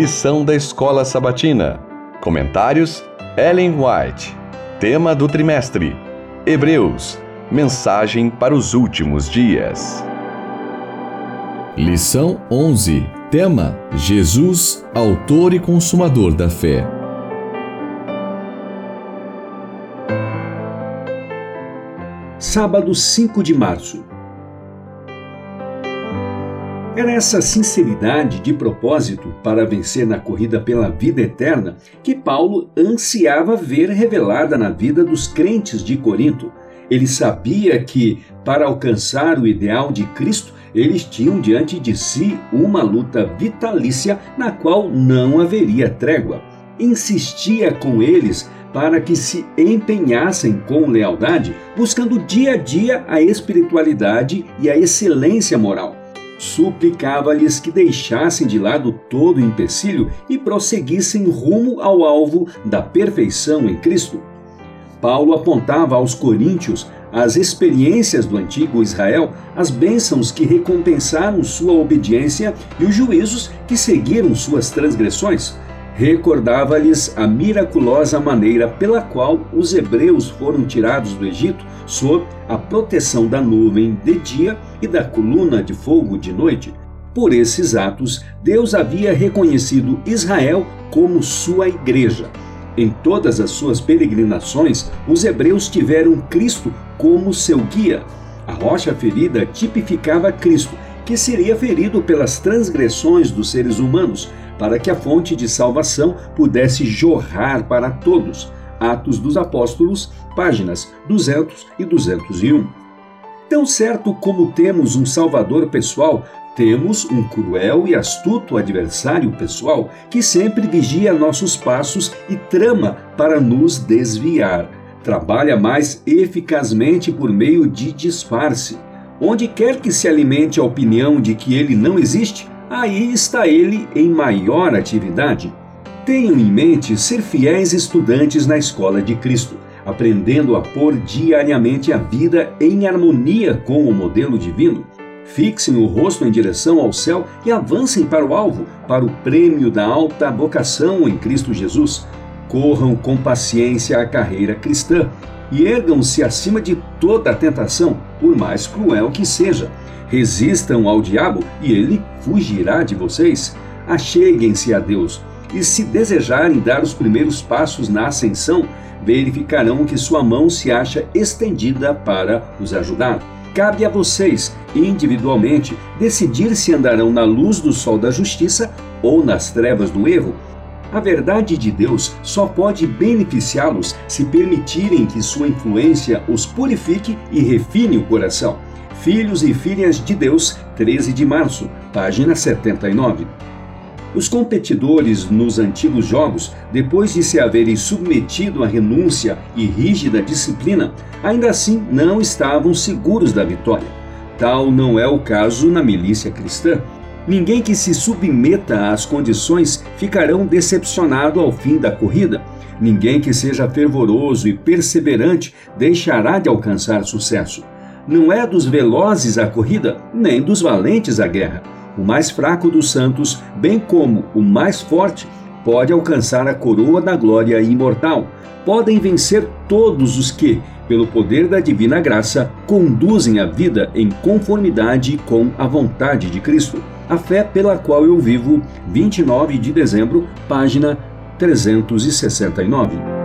Lição da Escola Sabatina. Comentários: Ellen White. Tema do trimestre: Hebreus. Mensagem para os últimos dias. Lição 11. Tema: Jesus, autor e consumador da fé. Sábado 5 de março. Era essa sinceridade de propósito para vencer na corrida pela vida eterna que Paulo ansiava ver revelada na vida dos crentes de Corinto. Ele sabia que, para alcançar o ideal de Cristo, eles tinham diante de si uma luta vitalícia na qual não haveria trégua. Insistia com eles para que se empenhassem com lealdade, buscando dia a dia a espiritualidade e a excelência moral suplicava-lhes que deixassem de lado todo o empecilho e prosseguissem rumo ao alvo da perfeição em Cristo. Paulo apontava aos coríntios as experiências do antigo Israel, as bênçãos que recompensaram sua obediência e os juízos que seguiram suas transgressões. Recordava-lhes a miraculosa maneira pela qual os hebreus foram tirados do Egito sob a proteção da nuvem de dia e da coluna de fogo de noite. Por esses atos, Deus havia reconhecido Israel como sua igreja. Em todas as suas peregrinações, os hebreus tiveram Cristo como seu guia. A rocha ferida tipificava Cristo, que seria ferido pelas transgressões dos seres humanos, para que a fonte de salvação pudesse jorrar para todos. Atos dos Apóstolos, páginas 200 e 201. Tão certo como temos um Salvador pessoal, temos um cruel e astuto adversário pessoal que sempre vigia nossos passos e trama para nos desviar. Trabalha mais eficazmente por meio de disfarce. Onde quer que se alimente a opinião de que ele não existe, aí está ele em maior atividade. Tenham em mente ser fiéis estudantes na escola de Cristo, aprendendo a pôr diariamente a vida em harmonia com o modelo divino. Fixem o rosto em direção ao céu e avancem para o alvo, para o prêmio da alta vocação em Cristo Jesus. Corram com paciência a carreira cristã e ergam-se acima de toda tentação, por mais cruel que seja Resistam ao diabo e ele fugirá de vocês. Acheguem-se a Deus e, se desejarem dar os primeiros passos na ascensão, verificarão que sua mão se acha estendida para os ajudar. Cabe a vocês, individualmente, decidir se andarão na luz do sol da justiça ou nas trevas do erro. A verdade de Deus só pode beneficiá-los se permitirem que sua influência os purifique e refine o coração. Filhos e Filhas de Deus, 13 de março, página 79. Os competidores nos antigos jogos, depois de se haverem submetido à renúncia e rígida disciplina, ainda assim não estavam seguros da vitória. Tal não é o caso na milícia cristã. Ninguém que se submeta às condições ficarão decepcionado ao fim da corrida. Ninguém que seja fervoroso e perseverante deixará de alcançar sucesso. Não é dos velozes a corrida, nem dos valentes a guerra. O mais fraco dos santos, bem como o mais forte, pode alcançar a coroa da glória imortal. Podem vencer todos os que, pelo poder da divina graça, conduzem a vida em conformidade com a vontade de Cristo. A fé pela qual eu vivo, 29 de dezembro, página 369.